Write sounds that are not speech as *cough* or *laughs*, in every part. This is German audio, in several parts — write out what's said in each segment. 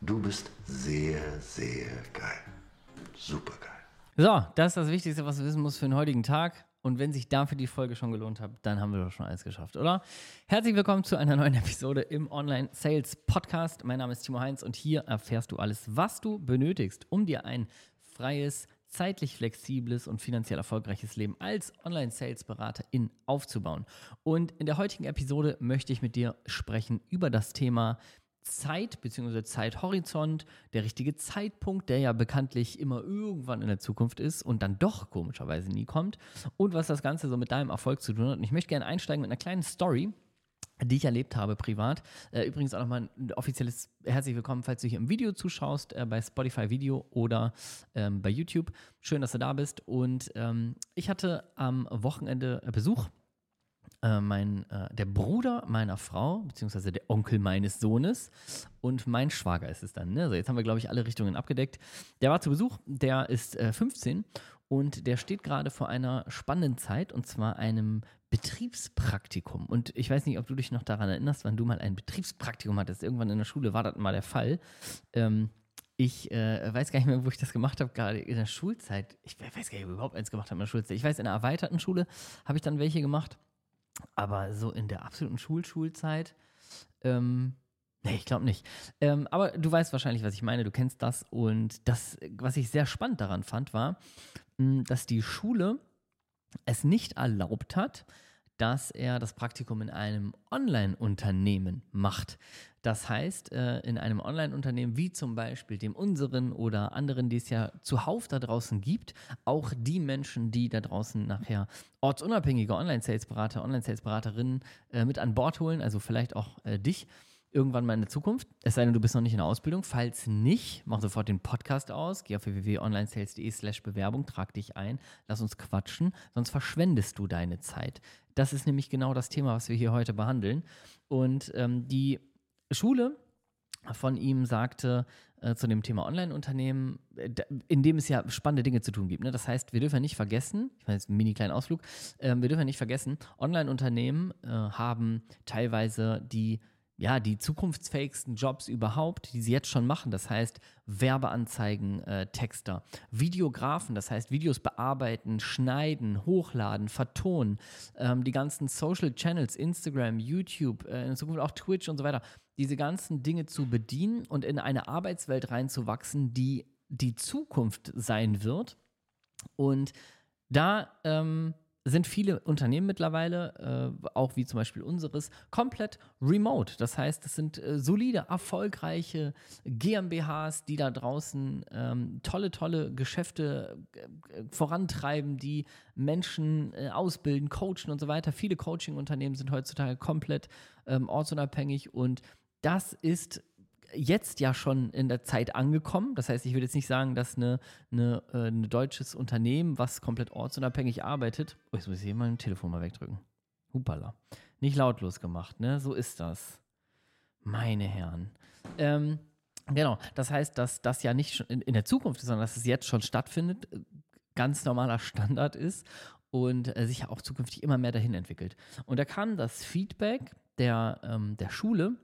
Du bist sehr, sehr geil. Super geil. So, das ist das Wichtigste, was du wissen musst für den heutigen Tag. Und wenn sich dafür die Folge schon gelohnt hat, dann haben wir doch schon alles geschafft, oder? Herzlich willkommen zu einer neuen *laughs* Episode im Online Sales Podcast. Mein Name ist Timo Heinz und hier erfährst du alles, was du benötigst, um dir ein freies, zeitlich flexibles und finanziell erfolgreiches Leben als Online-Sales-Beraterin aufzubauen. Und in der heutigen Episode möchte ich mit dir sprechen über das Thema Zeit bzw. Zeithorizont, der richtige Zeitpunkt, der ja bekanntlich immer irgendwann in der Zukunft ist und dann doch komischerweise nie kommt und was das Ganze so mit deinem Erfolg zu tun hat. Und ich möchte gerne einsteigen mit einer kleinen Story, die ich erlebt habe privat. Äh, übrigens auch nochmal ein offizielles herzlich willkommen, falls du hier im Video zuschaust, äh, bei Spotify Video oder ähm, bei YouTube. Schön, dass du da bist. Und ähm, ich hatte am Wochenende Besuch äh, mein, äh, der Bruder meiner Frau, beziehungsweise der Onkel meines Sohnes und mein Schwager ist es dann. Ne? Also jetzt haben wir, glaube ich, alle Richtungen abgedeckt. Der war zu Besuch, der ist äh, 15 und der steht gerade vor einer spannenden Zeit und zwar einem Betriebspraktikum. Und ich weiß nicht, ob du dich noch daran erinnerst, wann du mal ein Betriebspraktikum hattest. Irgendwann in der Schule war das mal der Fall. Ähm, ich äh, weiß gar nicht mehr, wo ich das gemacht habe, gerade in der Schulzeit. Ich weiß gar nicht, ob ich überhaupt eins gemacht habe in der Schulzeit. Ich weiß, in der erweiterten Schule habe ich dann welche gemacht. Aber so in der absoluten Schulschulzeit, ähm, nee, ich glaube nicht. Ähm, aber du weißt wahrscheinlich, was ich meine, du kennst das. Und das, was ich sehr spannend daran fand, war, hm, dass die Schule es nicht erlaubt hat, dass er das Praktikum in einem Online-Unternehmen macht. Das heißt, äh, in einem Online-Unternehmen wie zum Beispiel dem unseren oder anderen, die es ja zuhauf da draußen gibt, auch die Menschen, die da draußen nachher ortsunabhängige Online-Sales-Berater, Online-Sales-Beraterinnen äh, mit an Bord holen, also vielleicht auch äh, dich, irgendwann mal in der Zukunft. Es sei denn, du bist noch nicht in der Ausbildung. Falls nicht, mach sofort den Podcast aus. Geh auf www.onlinesales.de slash Bewerbung, trag dich ein, lass uns quatschen, sonst verschwendest du deine Zeit. Das ist nämlich genau das Thema, was wir hier heute behandeln. Und ähm, die Schule von ihm sagte äh, zu dem Thema Online-Unternehmen, äh, in dem es ja spannende Dinge zu tun gibt. Ne? Das heißt, wir dürfen ja nicht vergessen, ich meine jetzt einen mini kleinen Ausflug, äh, wir dürfen ja nicht vergessen, Online-Unternehmen äh, haben teilweise die ja, die zukunftsfähigsten Jobs überhaupt, die sie jetzt schon machen. Das heißt, Werbeanzeigen, äh, Texter, Videografen, das heißt, Videos bearbeiten, schneiden, hochladen, vertonen, ähm, die ganzen Social Channels, Instagram, YouTube, äh, in Zukunft auch Twitch und so weiter, diese ganzen Dinge zu bedienen und in eine Arbeitswelt reinzuwachsen, die die Zukunft sein wird. Und da ähm, sind viele Unternehmen mittlerweile, äh, auch wie zum Beispiel unseres, komplett remote. Das heißt, es sind äh, solide, erfolgreiche GmbHs, die da draußen ähm, tolle, tolle Geschäfte äh, vorantreiben, die Menschen äh, ausbilden, coachen und so weiter. Viele Coaching-Unternehmen sind heutzutage komplett ähm, ortsunabhängig und das ist jetzt ja schon in der Zeit angekommen. Das heißt, ich würde jetzt nicht sagen, dass eine, eine, äh, ein deutsches Unternehmen, was komplett ortsunabhängig arbeitet. Oh, jetzt muss ich hier mal ein Telefon mal wegdrücken. Hupala. Nicht lautlos gemacht, ne? So ist das. Meine Herren. Ähm, genau, das heißt, dass das ja nicht in, in der Zukunft ist, sondern dass es jetzt schon stattfindet, ganz normaler Standard ist und äh, sich ja auch zukünftig immer mehr dahin entwickelt. Und da kam das Feedback der, ähm, der Schule,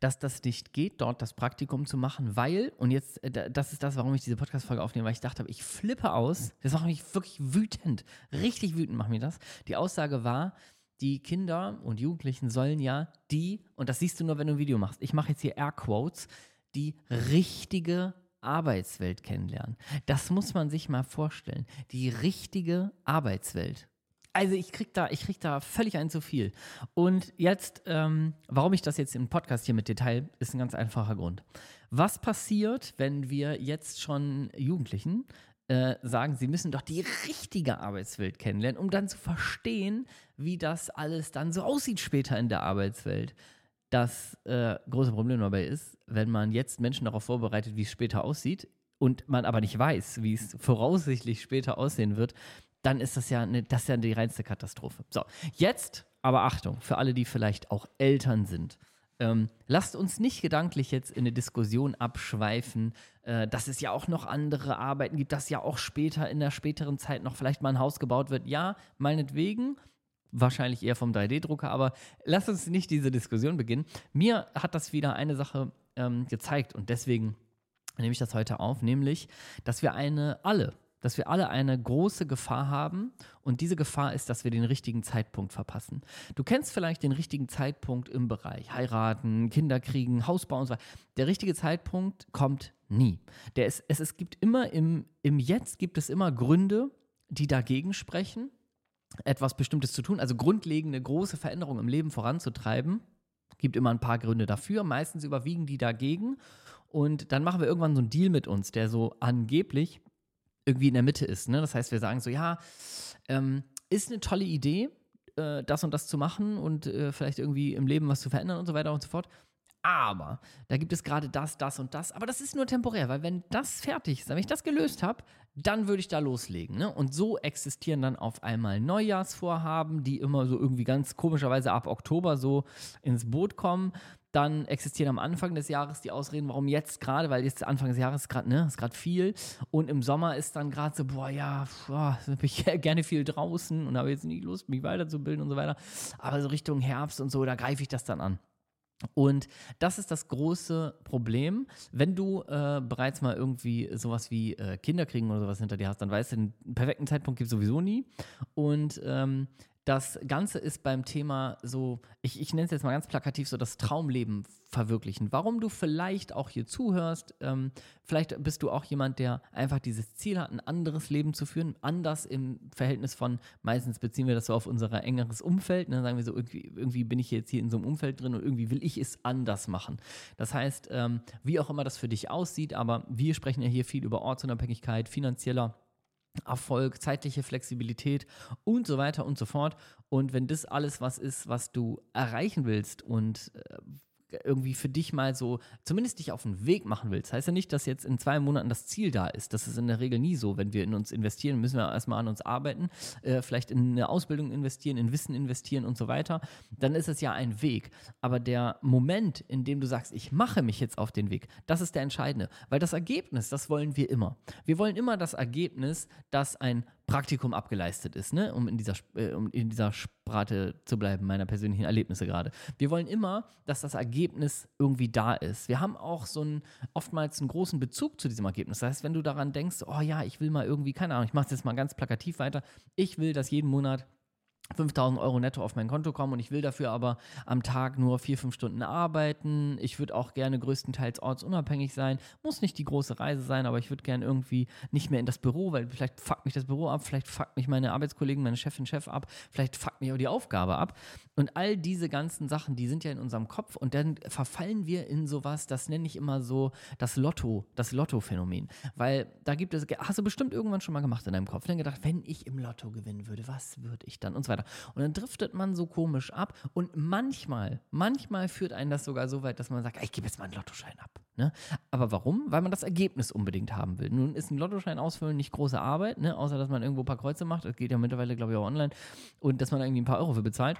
dass das nicht geht, dort das Praktikum zu machen, weil, und jetzt, äh, das ist das, warum ich diese Podcast-Folge aufnehme, weil ich dachte, ich flippe aus. Das macht mich wirklich wütend. Richtig wütend macht mir das. Die Aussage war, die Kinder und Jugendlichen sollen ja die, und das siehst du nur, wenn du ein Video machst, ich mache jetzt hier Airquotes, die richtige Arbeitswelt kennenlernen. Das muss man sich mal vorstellen. Die richtige Arbeitswelt. Also ich krieg da, ich krieg da völlig ein zu viel. Und jetzt, ähm, warum ich das jetzt im Podcast hier mit Detail, ist ein ganz einfacher Grund. Was passiert, wenn wir jetzt schon Jugendlichen äh, sagen, sie müssen doch die richtige Arbeitswelt kennenlernen, um dann zu verstehen, wie das alles dann so aussieht später in der Arbeitswelt. Das äh, große Problem dabei ist, wenn man jetzt Menschen darauf vorbereitet, wie es später aussieht, und man aber nicht weiß, wie es voraussichtlich später aussehen wird, dann ist das ja, eine, das ist ja die reinste Katastrophe. So, jetzt aber Achtung, für alle, die vielleicht auch Eltern sind. Ähm, lasst uns nicht gedanklich jetzt in eine Diskussion abschweifen, äh, dass es ja auch noch andere Arbeiten gibt, dass ja auch später in der späteren Zeit noch vielleicht mal ein Haus gebaut wird. Ja, meinetwegen, wahrscheinlich eher vom 3D-Drucker, aber lasst uns nicht diese Diskussion beginnen. Mir hat das wieder eine Sache ähm, gezeigt. Und deswegen nehme ich das heute auf, nämlich, dass wir eine alle, dass wir alle eine große Gefahr haben und diese Gefahr ist, dass wir den richtigen Zeitpunkt verpassen. Du kennst vielleicht den richtigen Zeitpunkt im Bereich heiraten, Kinder kriegen, Haus bauen und so weiter. Der richtige Zeitpunkt kommt nie. Der ist, es, es gibt immer im, im Jetzt gibt es immer Gründe, die dagegen sprechen, etwas Bestimmtes zu tun, also grundlegende große Veränderungen im Leben voranzutreiben. Gibt immer ein paar Gründe dafür, meistens überwiegen die dagegen. Und dann machen wir irgendwann so einen Deal mit uns, der so angeblich irgendwie in der Mitte ist. Ne? Das heißt, wir sagen so, ja, ähm, ist eine tolle Idee, äh, das und das zu machen und äh, vielleicht irgendwie im Leben was zu verändern und so weiter und so fort. Aber da gibt es gerade das, das und das. Aber das ist nur temporär, weil wenn das fertig ist, wenn ich das gelöst habe, dann würde ich da loslegen. Ne? Und so existieren dann auf einmal Neujahrsvorhaben, die immer so irgendwie ganz komischerweise ab Oktober so ins Boot kommen. Dann existieren am Anfang des Jahres die Ausreden, warum jetzt gerade, weil jetzt Anfang des Jahres gerade, ne, ist gerade viel. Und im Sommer ist dann gerade so, boah, ja, boah, bin ich *laughs* gerne viel draußen und habe jetzt nicht Lust, mich weiterzubilden und so weiter. Aber so Richtung Herbst und so, da greife ich das dann an. Und das ist das große Problem. Wenn du äh, bereits mal irgendwie sowas wie äh, Kinder kriegen oder sowas hinter dir hast, dann weißt du, den perfekten Zeitpunkt gibt es sowieso nie. Und ähm, das Ganze ist beim Thema so, ich, ich nenne es jetzt mal ganz plakativ, so das Traumleben verwirklichen. Warum du vielleicht auch hier zuhörst, ähm, vielleicht bist du auch jemand, der einfach dieses Ziel hat, ein anderes Leben zu führen, anders im Verhältnis von, meistens beziehen wir das so auf unser engeres Umfeld, ne? dann sagen wir so, irgendwie, irgendwie bin ich jetzt hier in so einem Umfeld drin und irgendwie will ich es anders machen. Das heißt, ähm, wie auch immer das für dich aussieht, aber wir sprechen ja hier viel über Ortsunabhängigkeit, finanzieller Erfolg, zeitliche Flexibilität und so weiter und so fort. Und wenn das alles was ist, was du erreichen willst und äh, irgendwie für dich mal so, zumindest dich auf den Weg machen willst. Heißt ja nicht, dass jetzt in zwei Monaten das Ziel da ist. Das ist in der Regel nie so. Wenn wir in uns investieren, müssen wir erstmal an uns arbeiten, äh, vielleicht in eine Ausbildung investieren, in Wissen investieren und so weiter. Dann ist es ja ein Weg. Aber der Moment, in dem du sagst, ich mache mich jetzt auf den Weg, das ist der entscheidende. Weil das Ergebnis, das wollen wir immer. Wir wollen immer das Ergebnis, dass ein Praktikum abgeleistet ist, ne? um, in dieser, äh, um in dieser Sprate zu bleiben, meiner persönlichen Erlebnisse gerade. Wir wollen immer, dass das Ergebnis irgendwie da ist. Wir haben auch so einen, oftmals einen großen Bezug zu diesem Ergebnis. Das heißt, wenn du daran denkst, oh ja, ich will mal irgendwie, keine Ahnung, ich mache es jetzt mal ganz plakativ weiter, ich will, dass jeden Monat 5000 Euro netto auf mein Konto kommen und ich will dafür aber am Tag nur vier, fünf Stunden arbeiten. Ich würde auch gerne größtenteils ortsunabhängig sein. Muss nicht die große Reise sein, aber ich würde gerne irgendwie nicht mehr in das Büro, weil vielleicht fuckt mich das Büro ab, vielleicht fuckt mich meine Arbeitskollegen, meine Chefin, Chef ab, vielleicht fuckt mich auch die Aufgabe ab. Und all diese ganzen Sachen, die sind ja in unserem Kopf und dann verfallen wir in sowas, das nenne ich immer so das Lotto, das Lotto-Phänomen. Weil da gibt es, hast du bestimmt irgendwann schon mal gemacht in deinem Kopf, dann gedacht, wenn ich im Lotto gewinnen würde, was würde ich dann und so weiter weiter. Und dann driftet man so komisch ab und manchmal, manchmal führt einen das sogar so weit, dass man sagt, ich gebe jetzt mal einen Lottoschein ab. Ne? Aber warum? Weil man das Ergebnis unbedingt haben will. Nun ist ein Lottoschein ausfüllen nicht große Arbeit, ne? außer dass man irgendwo ein paar Kreuze macht. Das geht ja mittlerweile, glaube ich, auch online. Und dass man irgendwie ein paar Euro für bezahlt.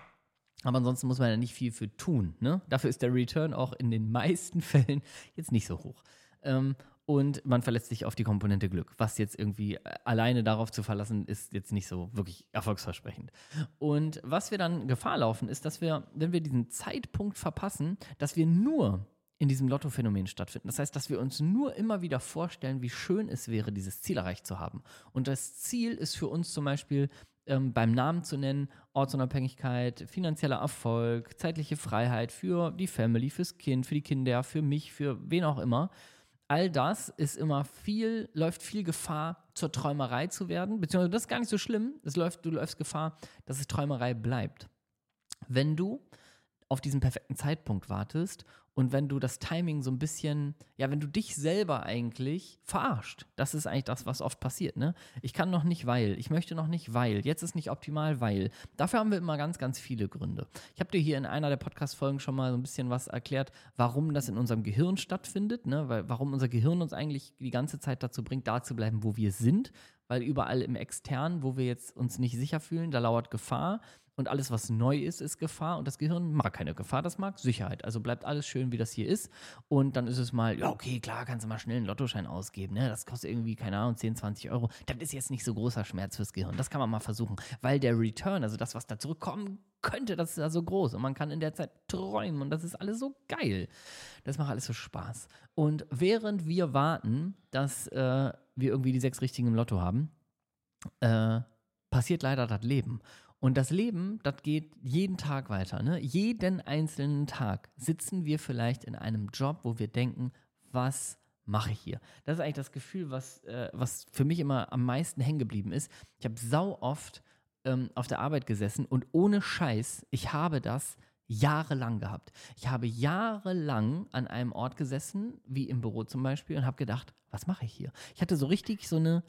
Aber ansonsten muss man ja nicht viel für tun. Ne? Dafür ist der Return auch in den meisten *laughs* Fällen jetzt nicht so hoch. Ähm, und man verlässt sich auf die Komponente Glück. Was jetzt irgendwie äh, alleine darauf zu verlassen, ist jetzt nicht so wirklich erfolgsversprechend. Und was wir dann Gefahr laufen, ist, dass wir, wenn wir diesen Zeitpunkt verpassen, dass wir nur in diesem Lottophänomen stattfinden. Das heißt, dass wir uns nur immer wieder vorstellen, wie schön es wäre, dieses Ziel erreicht zu haben. Und das Ziel ist für uns zum Beispiel ähm, beim Namen zu nennen, Ortsunabhängigkeit, finanzieller Erfolg, zeitliche Freiheit für die Family, fürs Kind, für die Kinder, für mich, für wen auch immer all das ist immer viel, läuft viel Gefahr, zur Träumerei zu werden. Beziehungsweise das ist gar nicht so schlimm. Es läuft, du läufst Gefahr, dass es Träumerei bleibt. Wenn du auf diesen perfekten Zeitpunkt wartest und wenn du das Timing so ein bisschen, ja, wenn du dich selber eigentlich verarscht, das ist eigentlich das, was oft passiert, ne? Ich kann noch nicht, weil, ich möchte noch nicht, weil, jetzt ist nicht optimal, weil. Dafür haben wir immer ganz, ganz viele Gründe. Ich habe dir hier in einer der Podcast-Folgen schon mal so ein bisschen was erklärt, warum das in unserem Gehirn stattfindet, ne? Weil, warum unser Gehirn uns eigentlich die ganze Zeit dazu bringt, da zu bleiben, wo wir sind, weil überall im Externen, wo wir jetzt uns nicht sicher fühlen, da lauert Gefahr und alles, was neu ist, ist Gefahr und das Gehirn mag keine Gefahr, das mag Sicherheit. Also bleibt alles schön, wie das hier ist und dann ist es mal, ja, okay, klar, kannst du mal schnell einen Lottoschein ausgeben, ne? das kostet irgendwie, keine Ahnung, 10, 20 Euro. Das ist jetzt nicht so großer Schmerz fürs Gehirn, das kann man mal versuchen, weil der Return, also das, was da zurückkommen könnte, das ist ja so groß und man kann in der Zeit träumen und das ist alles so geil. Das macht alles so Spaß. Und während wir warten, dass äh, wir irgendwie die sechs richtigen im Lotto haben, äh, passiert leider das Leben. Und das Leben, das geht jeden Tag weiter. Ne? Jeden einzelnen Tag sitzen wir vielleicht in einem Job, wo wir denken, was mache ich hier? Das ist eigentlich das Gefühl, was, äh, was für mich immer am meisten hängen geblieben ist. Ich habe sau oft ähm, auf der Arbeit gesessen und ohne Scheiß, ich habe das jahrelang gehabt. Ich habe jahrelang an einem Ort gesessen, wie im Büro zum Beispiel, und habe gedacht, was mache ich hier? Ich hatte so richtig so eine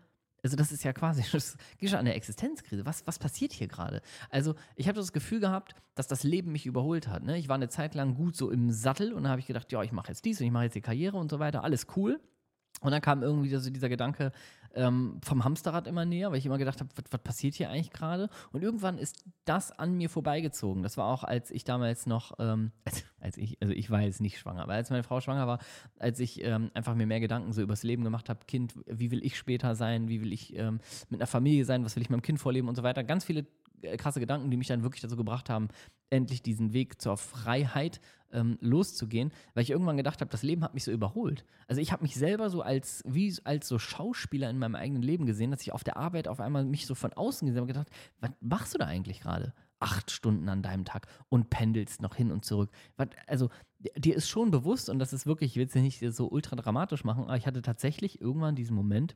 also das ist ja quasi, *laughs* das geht schon an der Existenzkrise. Was, was passiert hier gerade? Also ich habe das Gefühl gehabt, dass das Leben mich überholt hat. Ne? Ich war eine Zeit lang gut so im Sattel und dann habe ich gedacht, ja, ich mache jetzt dies und ich mache jetzt die Karriere und so weiter. Alles cool. Und dann kam irgendwie so dieser Gedanke ähm, vom Hamsterrad immer näher, weil ich immer gedacht habe, was passiert hier eigentlich gerade? Und irgendwann ist das an mir vorbeigezogen. Das war auch, als ich damals noch, ähm, *laughs* als, als, ich, also ich war jetzt nicht schwanger, aber als meine Frau schwanger war, als ich ähm, einfach mir mehr Gedanken so übers Leben gemacht habe, Kind, wie will ich später sein? Wie will ich ähm, mit einer Familie sein? Was will ich meinem Kind vorleben und so weiter? Ganz viele krasse Gedanken, die mich dann wirklich dazu gebracht haben, endlich diesen Weg zur Freiheit ähm, loszugehen, weil ich irgendwann gedacht habe, das Leben hat mich so überholt. Also ich habe mich selber so als wie als so Schauspieler in meinem eigenen Leben gesehen, dass ich auf der Arbeit auf einmal mich so von außen gesehen habe und gedacht, was machst du da eigentlich gerade? Acht Stunden an deinem Tag und pendelst noch hin und zurück. Also dir ist schon bewusst und das ist wirklich, ich will es ja nicht so ultra dramatisch machen, aber ich hatte tatsächlich irgendwann diesen Moment,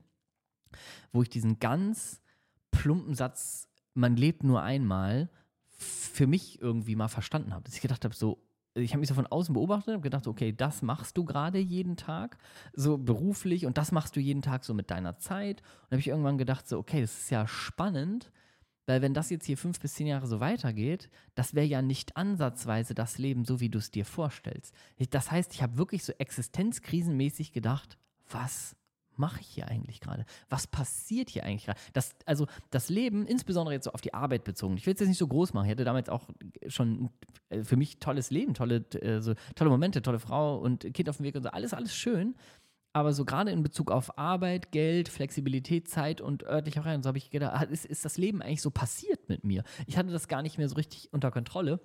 wo ich diesen ganz plumpen Satz man lebt nur einmal, für mich irgendwie mal verstanden habe. Dass ich gedacht habe, so, ich habe mich so von außen beobachtet und gedacht, okay, das machst du gerade jeden Tag, so beruflich und das machst du jeden Tag so mit deiner Zeit. Und habe ich irgendwann gedacht, so, okay, das ist ja spannend, weil wenn das jetzt hier fünf bis zehn Jahre so weitergeht, das wäre ja nicht ansatzweise das Leben, so wie du es dir vorstellst. Das heißt, ich habe wirklich so existenzkrisenmäßig gedacht, was mache ich hier eigentlich gerade? Was passiert hier eigentlich gerade? Das, also das Leben, insbesondere jetzt so auf die Arbeit bezogen, ich will es jetzt nicht so groß machen, ich hatte damals auch schon äh, für mich tolles Leben, tolle, äh, so, tolle Momente, tolle Frau und Kind auf dem Weg und so, alles, alles schön. Aber so gerade in Bezug auf Arbeit, Geld, Flexibilität, Zeit und örtlicher Freiheit, so habe ich gedacht, ist, ist das Leben eigentlich so passiert mit mir? Ich hatte das gar nicht mehr so richtig unter Kontrolle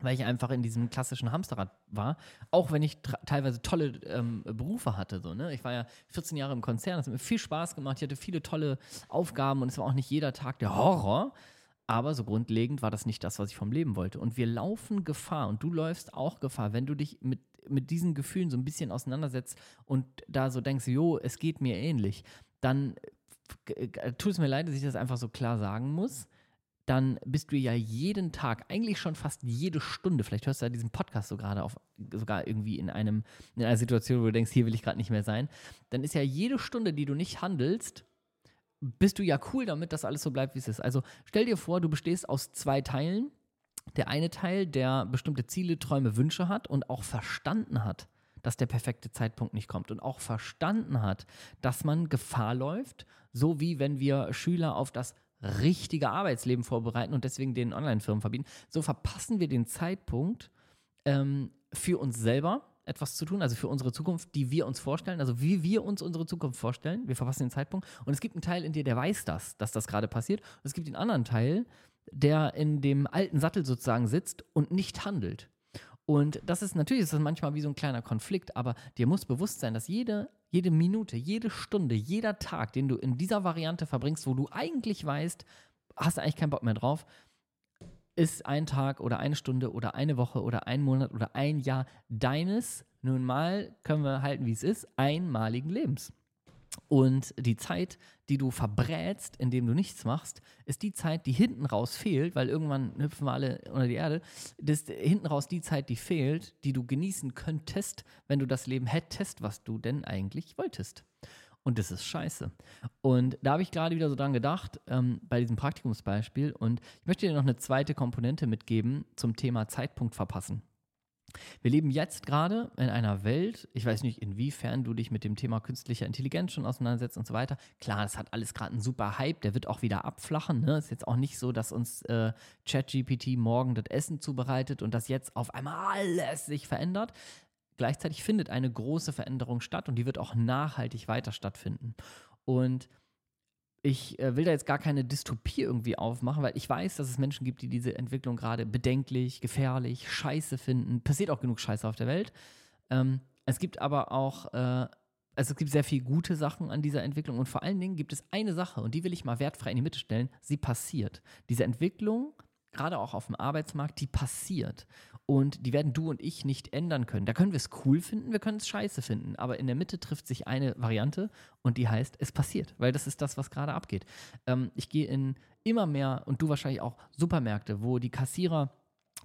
weil ich einfach in diesem klassischen Hamsterrad war, auch wenn ich teilweise tolle ähm, Berufe hatte. So, ne? Ich war ja 14 Jahre im Konzern, das hat mir viel Spaß gemacht, ich hatte viele tolle Aufgaben und es war auch nicht jeder Tag der Horror, aber so grundlegend war das nicht das, was ich vom Leben wollte. Und wir laufen Gefahr und du läufst auch Gefahr, wenn du dich mit, mit diesen Gefühlen so ein bisschen auseinandersetzt und da so denkst, jo, es geht mir ähnlich, dann äh, tut es mir leid, dass ich das einfach so klar sagen muss dann bist du ja jeden Tag, eigentlich schon fast jede Stunde, vielleicht hörst du ja diesen Podcast so gerade auf, sogar irgendwie in einem, in einer Situation, wo du denkst, hier will ich gerade nicht mehr sein, dann ist ja jede Stunde, die du nicht handelst, bist du ja cool damit, dass alles so bleibt, wie es ist. Also stell dir vor, du bestehst aus zwei Teilen. Der eine Teil, der bestimmte Ziele, Träume, Wünsche hat und auch verstanden hat, dass der perfekte Zeitpunkt nicht kommt und auch verstanden hat, dass man Gefahr läuft, so wie wenn wir Schüler auf das richtige Arbeitsleben vorbereiten und deswegen den Online-Firmen verbieten. So verpassen wir den Zeitpunkt ähm, für uns selber etwas zu tun, also für unsere Zukunft, die wir uns vorstellen, also wie wir uns unsere Zukunft vorstellen. Wir verpassen den Zeitpunkt. Und es gibt einen Teil in dir, der weiß das, dass das gerade passiert. Und es gibt den anderen Teil, der in dem alten Sattel sozusagen sitzt und nicht handelt. Und das ist natürlich ist das manchmal wie so ein kleiner Konflikt, aber dir muss bewusst sein, dass jede, jede Minute, jede Stunde, jeder Tag, den du in dieser Variante verbringst, wo du eigentlich weißt, hast du eigentlich keinen Bock mehr drauf, ist ein Tag oder eine Stunde oder eine Woche oder ein Monat oder ein Jahr deines, nun mal können wir halten, wie es ist, einmaligen Lebens. Und die Zeit, die du verbrätst, indem du nichts machst, ist die Zeit, die hinten raus fehlt, weil irgendwann hüpfen wir alle unter die Erde. Das ist hinten raus die Zeit, die fehlt, die du genießen könntest, wenn du das Leben hättest, was du denn eigentlich wolltest. Und das ist scheiße. Und da habe ich gerade wieder so dran gedacht, ähm, bei diesem Praktikumsbeispiel. Und ich möchte dir noch eine zweite Komponente mitgeben zum Thema Zeitpunkt verpassen. Wir leben jetzt gerade in einer Welt, ich weiß nicht, inwiefern du dich mit dem Thema künstlicher Intelligenz schon auseinandersetzt und so weiter. Klar, das hat alles gerade einen super Hype, der wird auch wieder abflachen. Ne? Ist jetzt auch nicht so, dass uns äh, ChatGPT morgen das Essen zubereitet und dass jetzt auf einmal alles sich verändert. Gleichzeitig findet eine große Veränderung statt und die wird auch nachhaltig weiter stattfinden. Und ich äh, will da jetzt gar keine Dystopie irgendwie aufmachen, weil ich weiß, dass es Menschen gibt, die diese Entwicklung gerade bedenklich, gefährlich, scheiße finden. Passiert auch genug Scheiße auf der Welt. Ähm, es gibt aber auch, äh, also es gibt sehr viele gute Sachen an dieser Entwicklung und vor allen Dingen gibt es eine Sache und die will ich mal wertfrei in die Mitte stellen. Sie passiert. Diese Entwicklung gerade auch auf dem Arbeitsmarkt, die passiert. Und die werden du und ich nicht ändern können. Da können wir es cool finden, wir können es scheiße finden. Aber in der Mitte trifft sich eine Variante und die heißt, es passiert. Weil das ist das, was gerade abgeht. Ähm, ich gehe in immer mehr, und du wahrscheinlich auch, Supermärkte, wo die Kassierer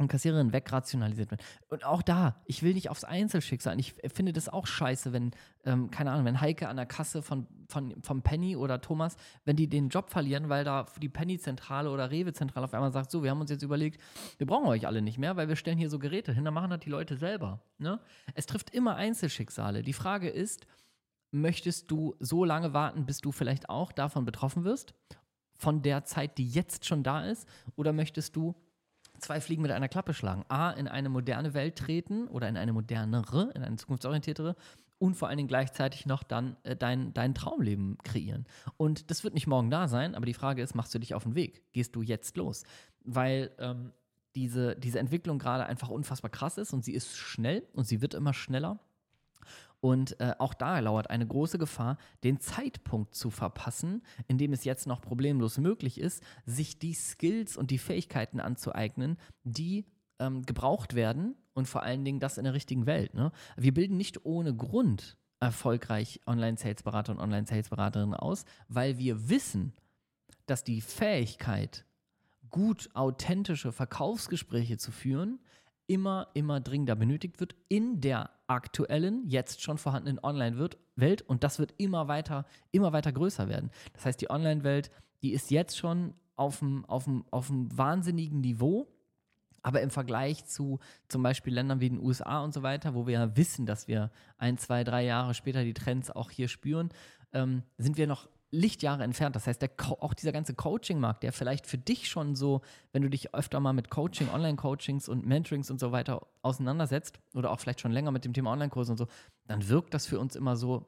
und Kassiererin wegrationalisiert werden. Und auch da, ich will nicht aufs Einzelschicksal. Ich finde das auch scheiße, wenn, ähm, keine Ahnung, wenn Heike an der Kasse von, von, vom Penny oder Thomas, wenn die den Job verlieren, weil da die Penny-Zentrale oder Rewe-Zentrale auf einmal sagt, so, wir haben uns jetzt überlegt, wir brauchen euch alle nicht mehr, weil wir stellen hier so Geräte hin, dann machen das die Leute selber. Ne? Es trifft immer Einzelschicksale. Die Frage ist, möchtest du so lange warten, bis du vielleicht auch davon betroffen wirst? Von der Zeit, die jetzt schon da ist? Oder möchtest du zwei Fliegen mit einer Klappe schlagen. A, in eine moderne Welt treten oder in eine modernere, in eine zukunftsorientiertere und vor allen Dingen gleichzeitig noch dann äh, dein, dein Traumleben kreieren. Und das wird nicht morgen da sein, aber die Frage ist, machst du dich auf den Weg? Gehst du jetzt los? Weil ähm, diese, diese Entwicklung gerade einfach unfassbar krass ist und sie ist schnell und sie wird immer schneller. Und äh, auch da lauert eine große Gefahr, den Zeitpunkt zu verpassen, in dem es jetzt noch problemlos möglich ist, sich die Skills und die Fähigkeiten anzueignen, die ähm, gebraucht werden und vor allen Dingen das in der richtigen Welt. Ne? Wir bilden nicht ohne Grund erfolgreich Online-Sales-Berater und Online-Sales-Beraterinnen aus, weil wir wissen, dass die Fähigkeit, gut authentische Verkaufsgespräche zu führen, immer, immer dringender benötigt wird in der aktuellen, jetzt schon vorhandenen Online-Welt und das wird immer weiter, immer weiter größer werden. Das heißt, die Online-Welt, die ist jetzt schon auf einem, auf auf wahnsinnigen Niveau, aber im Vergleich zu zum Beispiel Ländern wie den USA und so weiter, wo wir ja wissen, dass wir ein, zwei, drei Jahre später die Trends auch hier spüren, ähm, sind wir noch Lichtjahre entfernt. Das heißt, auch dieser ganze Coaching-Markt, der vielleicht für dich schon so, wenn du dich öfter mal mit Coaching, Online-Coachings und Mentorings und so weiter auseinandersetzt oder auch vielleicht schon länger mit dem Thema Online-Kurse und so, dann wirkt das für uns immer so,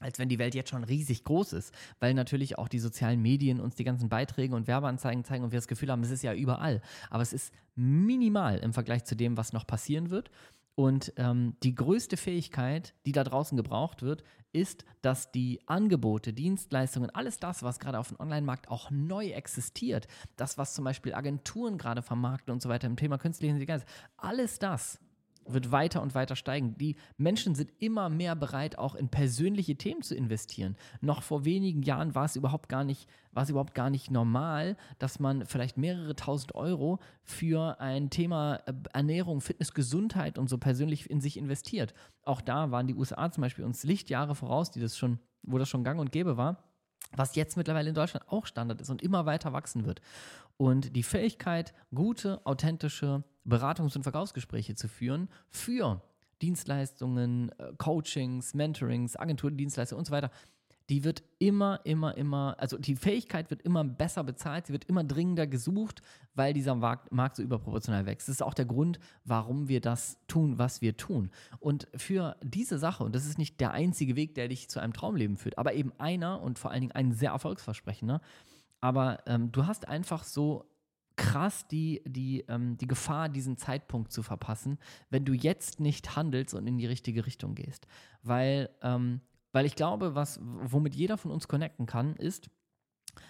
als wenn die Welt jetzt schon riesig groß ist, weil natürlich auch die sozialen Medien uns die ganzen Beiträge und Werbeanzeigen zeigen und wir das Gefühl haben, es ist ja überall. Aber es ist minimal im Vergleich zu dem, was noch passieren wird. Und ähm, die größte Fähigkeit, die da draußen gebraucht wird, ist, dass die Angebote, Dienstleistungen, alles das, was gerade auf dem Online-Markt auch neu existiert, das, was zum Beispiel Agenturen gerade vermarkten und so weiter im Thema künstliche Intelligenz, alles das wird weiter und weiter steigen. Die Menschen sind immer mehr bereit, auch in persönliche Themen zu investieren. Noch vor wenigen Jahren war es überhaupt gar nicht, war es überhaupt gar nicht normal, dass man vielleicht mehrere tausend Euro für ein Thema äh, Ernährung, Fitness, Gesundheit und so persönlich in sich investiert. Auch da waren die USA zum Beispiel uns Lichtjahre voraus, die das schon, wo das schon gang und gäbe war was jetzt mittlerweile in Deutschland auch Standard ist und immer weiter wachsen wird. Und die Fähigkeit, gute, authentische Beratungs- und Verkaufsgespräche zu führen für Dienstleistungen, äh, Coachings, Mentorings, Agenturdienstleistungen und so weiter, die wird immer, immer, immer, also die Fähigkeit wird immer besser bezahlt, sie wird immer dringender gesucht, weil dieser Markt, so überproportional wächst. Das ist auch der Grund, warum wir das tun, was wir tun. Und für diese Sache, und das ist nicht der einzige Weg, der dich zu einem Traumleben führt, aber eben einer und vor allen Dingen ein sehr erfolgsversprechender, aber ähm, du hast einfach so krass die, die, ähm, die Gefahr, diesen Zeitpunkt zu verpassen, wenn du jetzt nicht handelst und in die richtige Richtung gehst. Weil, ähm, weil ich glaube, was, womit jeder von uns connecten kann, ist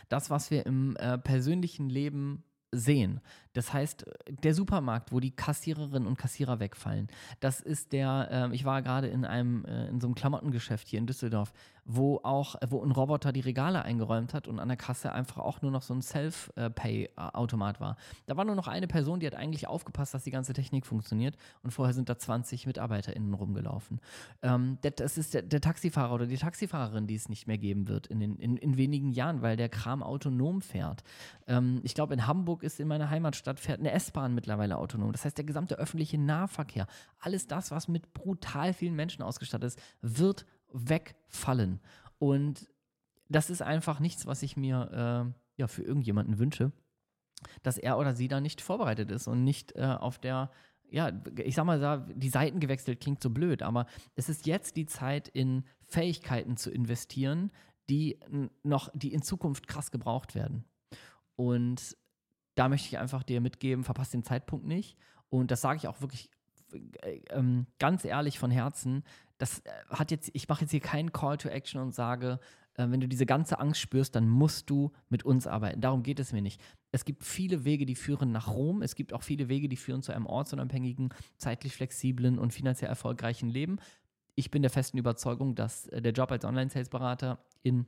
das, was wir im äh, persönlichen Leben sehen. Das heißt, der Supermarkt, wo die Kassiererinnen und Kassierer wegfallen, das ist der, äh, ich war gerade in einem, äh, in so einem Klamottengeschäft hier in Düsseldorf, wo auch, wo ein Roboter die Regale eingeräumt hat und an der Kasse einfach auch nur noch so ein Self-Pay-Automat war. Da war nur noch eine Person, die hat eigentlich aufgepasst, dass die ganze Technik funktioniert und vorher sind da 20 MitarbeiterInnen rumgelaufen. Ähm, das ist der, der, Taxifahrer oder die Taxifahrerin, die es nicht mehr geben wird in, den, in, in wenigen Jahren, weil der Kram autonom fährt. Ähm, ich glaube, in Hamburg ist in meiner Heimatstadt, fährt eine S-Bahn mittlerweile autonom. Das heißt, der gesamte öffentliche Nahverkehr, alles das, was mit brutal vielen Menschen ausgestattet ist, wird wegfallen. Und das ist einfach nichts, was ich mir äh, ja, für irgendjemanden wünsche, dass er oder sie da nicht vorbereitet ist und nicht äh, auf der ja, ich sag mal, die Seiten gewechselt klingt so blöd, aber es ist jetzt die Zeit, in Fähigkeiten zu investieren, die noch, die in Zukunft krass gebraucht werden. Und da möchte ich einfach dir mitgeben, verpasst den Zeitpunkt nicht. Und das sage ich auch wirklich äh, ähm, ganz ehrlich von Herzen. Das äh, hat jetzt, ich mache jetzt hier keinen Call to Action und sage, äh, wenn du diese ganze Angst spürst, dann musst du mit uns arbeiten. Darum geht es mir nicht. Es gibt viele Wege, die führen nach Rom. Es gibt auch viele Wege, die führen zu einem ortsunabhängigen, zeitlich flexiblen und finanziell erfolgreichen Leben. Ich bin der festen Überzeugung, dass der Job als Online-Sales-Berater in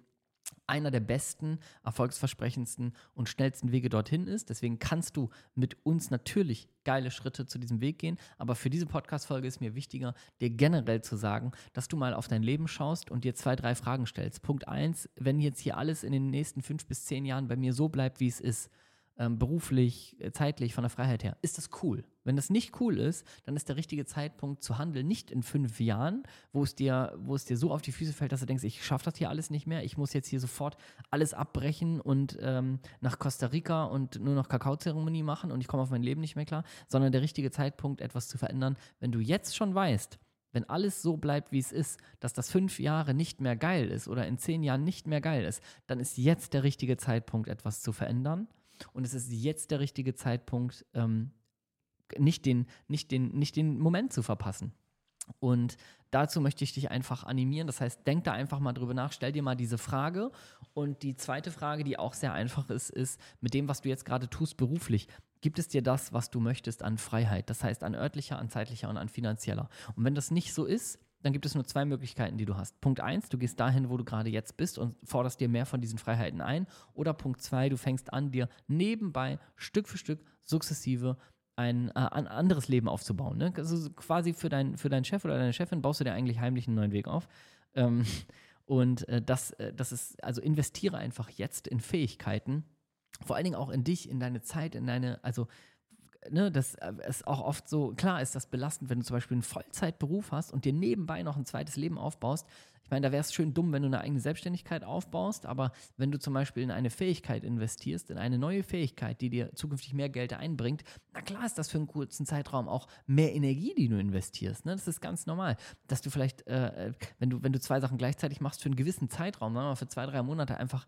einer der besten, erfolgsversprechendsten und schnellsten Wege dorthin ist. Deswegen kannst du mit uns natürlich geile Schritte zu diesem Weg gehen. Aber für diese Podcast-Folge ist mir wichtiger, dir generell zu sagen, dass du mal auf dein Leben schaust und dir zwei, drei Fragen stellst. Punkt eins, wenn jetzt hier alles in den nächsten fünf bis zehn Jahren bei mir so bleibt, wie es ist, ähm, beruflich, äh, zeitlich, von der Freiheit her, ist das cool. Wenn das nicht cool ist, dann ist der richtige Zeitpunkt zu handeln nicht in fünf Jahren, wo es dir, wo es dir so auf die Füße fällt, dass du denkst, ich schaffe das hier alles nicht mehr, ich muss jetzt hier sofort alles abbrechen und ähm, nach Costa Rica und nur noch Kakaozeremonie machen und ich komme auf mein Leben nicht mehr klar, sondern der richtige Zeitpunkt, etwas zu verändern, wenn du jetzt schon weißt, wenn alles so bleibt, wie es ist, dass das fünf Jahre nicht mehr geil ist oder in zehn Jahren nicht mehr geil ist, dann ist jetzt der richtige Zeitpunkt, etwas zu verändern. Und es ist jetzt der richtige Zeitpunkt, ähm, nicht, den, nicht, den, nicht den Moment zu verpassen. Und dazu möchte ich dich einfach animieren. Das heißt, denk da einfach mal drüber nach, stell dir mal diese Frage. Und die zweite Frage, die auch sehr einfach ist, ist, mit dem, was du jetzt gerade tust beruflich, gibt es dir das, was du möchtest an Freiheit? Das heißt, an örtlicher, an zeitlicher und an finanzieller. Und wenn das nicht so ist, dann gibt es nur zwei Möglichkeiten, die du hast. Punkt eins, du gehst dahin, wo du gerade jetzt bist und forderst dir mehr von diesen Freiheiten ein. Oder Punkt zwei, du fängst an, dir nebenbei Stück für Stück sukzessive ein, äh, ein anderes Leben aufzubauen. Ne? Also quasi für, dein, für deinen Chef oder deine Chefin baust du dir eigentlich heimlich einen neuen Weg auf. Ähm, *laughs* und äh, das, äh, das ist, also investiere einfach jetzt in Fähigkeiten, vor allen Dingen auch in dich, in deine Zeit, in deine, also ne, das äh, ist auch oft so, klar ist das belastend, wenn du zum Beispiel einen Vollzeitberuf hast und dir nebenbei noch ein zweites Leben aufbaust. Ich meine, da wäre es schön dumm, wenn du eine eigene Selbstständigkeit aufbaust, aber wenn du zum Beispiel in eine Fähigkeit investierst, in eine neue Fähigkeit, die dir zukünftig mehr Geld einbringt, na klar ist das für einen kurzen Zeitraum auch mehr Energie, die du investierst. Ne? Das ist ganz normal, dass du vielleicht, äh, wenn, du, wenn du zwei Sachen gleichzeitig machst, für einen gewissen Zeitraum, ne, für zwei, drei Monate einfach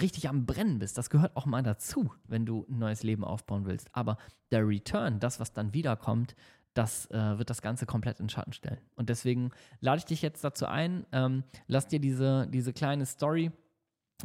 richtig am Brennen bist. Das gehört auch mal dazu, wenn du ein neues Leben aufbauen willst. Aber der Return, das, was dann wiederkommt, das äh, wird das Ganze komplett in Schatten stellen. Und deswegen lade ich dich jetzt dazu ein, ähm, lass dir diese, diese kleine Story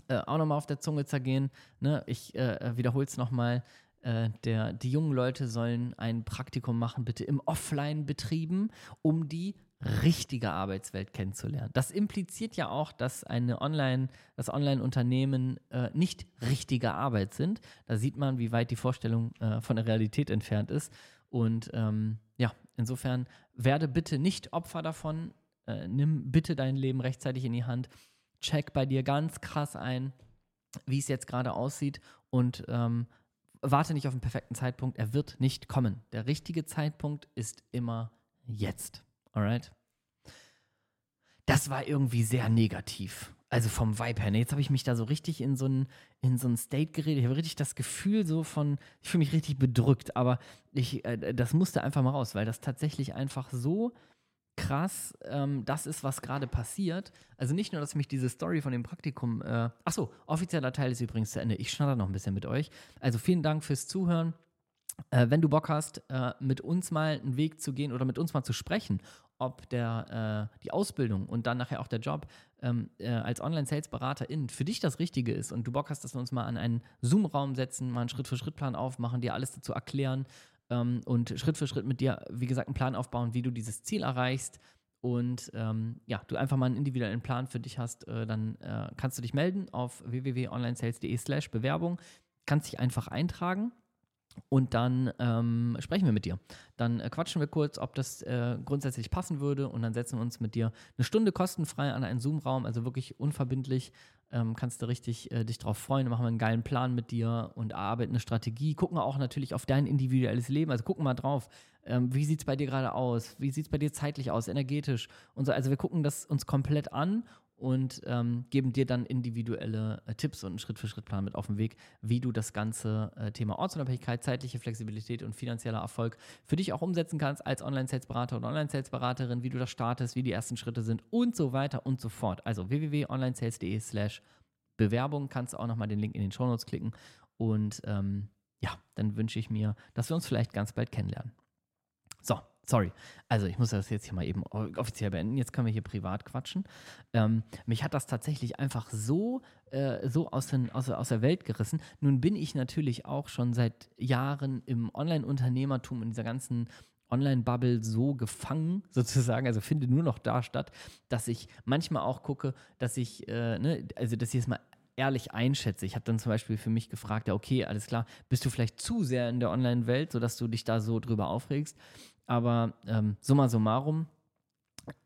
äh, auch nochmal auf der Zunge zergehen. Ne? Ich äh, wiederhole es nochmal. Äh, der, die jungen Leute sollen ein Praktikum machen, bitte im Offline-Betrieben, um die richtige Arbeitswelt kennenzulernen. Das impliziert ja auch, dass eine Online, das Online-Unternehmen äh, nicht richtige Arbeit sind. Da sieht man, wie weit die Vorstellung äh, von der Realität entfernt ist. Und ähm, ja, insofern werde bitte nicht Opfer davon. Äh, nimm bitte dein Leben rechtzeitig in die Hand. Check bei dir ganz krass ein, wie es jetzt gerade aussieht und ähm, warte nicht auf den perfekten Zeitpunkt. Er wird nicht kommen. Der richtige Zeitpunkt ist immer jetzt. Alright? Das war irgendwie sehr negativ. Also vom Vibe her. Ne? Jetzt habe ich mich da so richtig in so ein, in so State geredet. Ich habe richtig das Gefühl so von, ich fühle mich richtig bedrückt, aber ich, äh, das musste einfach mal raus, weil das tatsächlich einfach so krass ähm, das ist, was gerade passiert. Also nicht nur, dass mich diese Story von dem Praktikum, äh, achso, offizieller Teil ist übrigens zu Ende. Ich schnatter noch ein bisschen mit euch. Also vielen Dank fürs Zuhören. Äh, wenn du Bock hast, äh, mit uns mal einen Weg zu gehen oder mit uns mal zu sprechen, ob der, äh, die Ausbildung und dann nachher auch der Job ähm, äh, als Online-Sales-Beraterin für dich das Richtige ist und du Bock hast, dass wir uns mal an einen Zoom-Raum setzen, mal einen Schritt-für-Schritt-Plan aufmachen, dir alles dazu erklären ähm, und Schritt für Schritt mit dir, wie gesagt, einen Plan aufbauen, wie du dieses Ziel erreichst und ähm, ja, du einfach mal einen individuellen Plan für dich hast, äh, dann äh, kannst du dich melden auf www.onlinesales.de slash Bewerbung, kannst dich einfach eintragen Und dann ähm, sprechen wir mit dir. Dann äh, quatschen wir kurz, ob das äh, grundsätzlich passen würde. Und dann setzen wir uns mit dir eine Stunde kostenfrei an einen Zoom-Raum, also wirklich unverbindlich. Ähm, kannst du richtig äh, dich drauf freuen. Dann machen wir einen geilen Plan mit dir und erarbeiten eine Strategie. Gucken auch natürlich auf dein individuelles Leben. Also gucken mal drauf, ähm, wie sieht es bei dir gerade aus? Wie sieht es bei dir zeitlich aus, energetisch und so. Also wir gucken das uns komplett an und ähm, geben dir dann individuelle äh, Tipps und einen Schritt-für-Schritt-Plan mit auf den Weg, wie du das ganze äh, Thema Ortsunabhängigkeit, zeitliche Flexibilität und finanzieller Erfolg für dich auch umsetzen kannst als Online-Sales-Berater oder Online-Sales-Beraterin, wie du das startest, wie die ersten Schritte sind und so weiter und so fort. Also www.onlinesales.de slash Bewerbung kannst du auch nochmal den Link in den Show Notes klicken und ähm, ja, dann wünsche ich mir, dass wir uns vielleicht ganz bald kennenlernen. So, sorry. Also ich muss das jetzt hier mal eben offiziell beenden. Jetzt können wir hier privat quatschen. Ähm, mich hat das tatsächlich einfach so, äh, so aus, den, aus, aus der Welt gerissen. Nun bin ich natürlich auch schon seit Jahren im Online-Unternehmertum, in dieser ganzen Online-Bubble so gefangen, *laughs* sozusagen, also finde nur noch da statt, dass ich manchmal auch gucke, dass ich, äh, ne, also dass ich es mal ehrlich einschätze. Ich habe dann zum Beispiel für mich gefragt, ja, okay, alles klar, bist du vielleicht zu sehr in der Online-Welt, sodass du dich da so drüber aufregst? Aber ähm, summa summarum,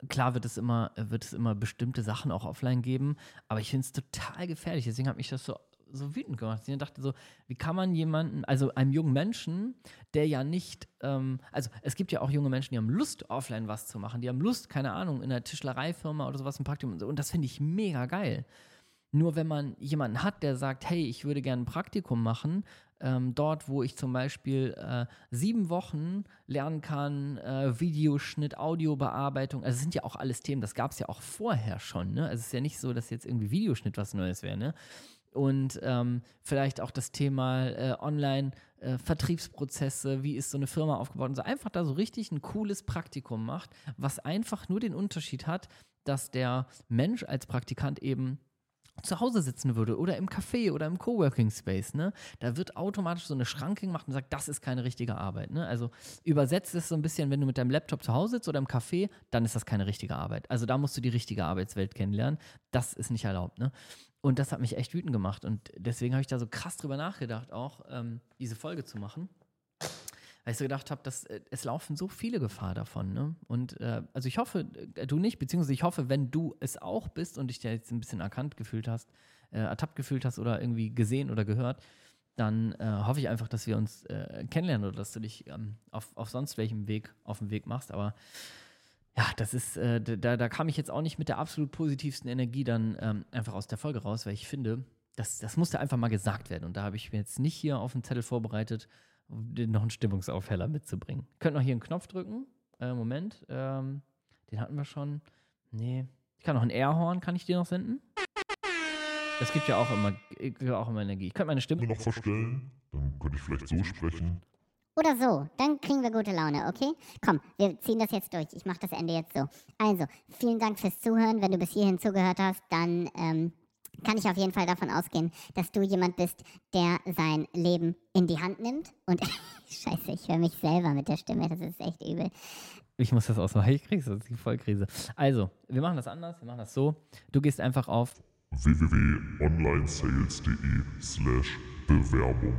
klar wird es immer, wird es immer bestimmte Sachen auch offline geben, aber ich finde es total gefährlich. Deswegen hat mich das so, so wütend gemacht. Ich dachte so, wie kann man jemanden, also einem jungen Menschen, der ja nicht, ähm, also es gibt ja auch junge Menschen, die haben Lust, offline was zu machen, die haben Lust, keine Ahnung, in einer Tischlereifirma oder sowas ein Praktikum und, so, und das finde ich mega geil. Nur wenn man jemanden hat, der sagt, hey, ich würde gerne ein Praktikum machen, ähm, dort, wo ich zum Beispiel äh, sieben Wochen lernen kann, äh, Videoschnitt, Audiobearbeitung, also es sind ja auch alles Themen, das gab es ja auch vorher schon, ne? Also es ist ja nicht so, dass jetzt irgendwie Videoschnitt was Neues wäre, ne? Und ähm, vielleicht auch das Thema äh, Online- äh, wie ist so eine Firma aufgebaut und so einfach da so richtig ein cooles Praktikum macht, was einfach nur den Unterschied hat, dass der Mensch als Praktikant eben zu Hause sitzen würde oder im Café oder im Coworking Space, ne, da wird automatisch so eine Schranke gemacht und sagt, das ist keine richtige Arbeit. Ne? Also übersetzt es so ein bisschen, wenn du mit deinem Laptop zu Hause sitzt oder im Café, dann ist das keine richtige Arbeit. Also da musst du die richtige Arbeitswelt kennenlernen. Das ist nicht erlaubt. Ne? Und das hat mich echt wütend gemacht. Und deswegen habe ich da so krass drüber nachgedacht, auch ähm, diese Folge zu machen weil ich so gedacht habe, dass äh, es laufen so viele Gefahr davon. Ne? Und äh, also ich hoffe, äh, du nicht, beziehungsweise ich hoffe, wenn du es auch bist und dich da jetzt ein bisschen erkannt gefühlt hast, äh, ertappt gefühlt hast oder irgendwie gesehen oder gehört, dann äh, hoffe ich einfach, dass wir uns äh, kennenlernen oder dass du dich ähm, auf, auf sonst welchem Weg auf den Weg machst. Aber ja, das ist, da, da kam ich jetzt auch nicht mit der absolut positivsten Energie dann ähm, einfach aus der Folge raus, weil ich finde, das, das musste einfach mal gesagt werden. Und da habe ich mir jetzt nicht hier auf den Zettel vorbereitet, noch einen Stimmungsaufheller mitzubringen. Könnt noch hier einen Knopf drücken. Äh, Moment. Ähm, den hatten wir schon. Nee. Ich kann noch ein Airhorn, kann ich dir noch senden? Das gibt ja auch immer, auch immer Energie. Ich könnte meine Stimme noch verstellen. Dann könnte ich vielleicht so sprechen. Oder so, dann kriegen wir gute Laune, okay? Komm, wir ziehen das jetzt durch. Ich mache das Ende jetzt so. Also, vielen Dank fürs Zuhören. Wenn du bis hierhin zugehört hast, dann ähm, kann ich auf jeden Fall davon ausgehen, dass du jemand bist, der sein Leben in die Hand nimmt. Und *laughs* scheiße, ich höre mich selber mit der Stimme, das ist echt übel. Ich muss das ausmachen, ich krieg's, das ist die Vollkrise. Also, wir machen das anders, wir machen das so. Du gehst einfach auf www.onlinesales.de slash Bewerbung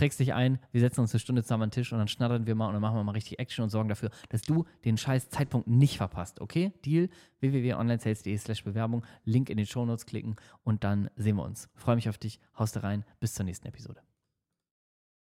trägst dich ein, wir setzen uns eine Stunde zusammen an den Tisch und dann schnattern wir mal und dann machen wir mal richtig Action und sorgen dafür, dass du den scheiß Zeitpunkt nicht verpasst. Okay? Deal? www.onlinesales.de slash Bewerbung, Link in den Shownotes klicken und dann sehen wir uns. Freue mich auf dich, haust rein, bis zur nächsten Episode.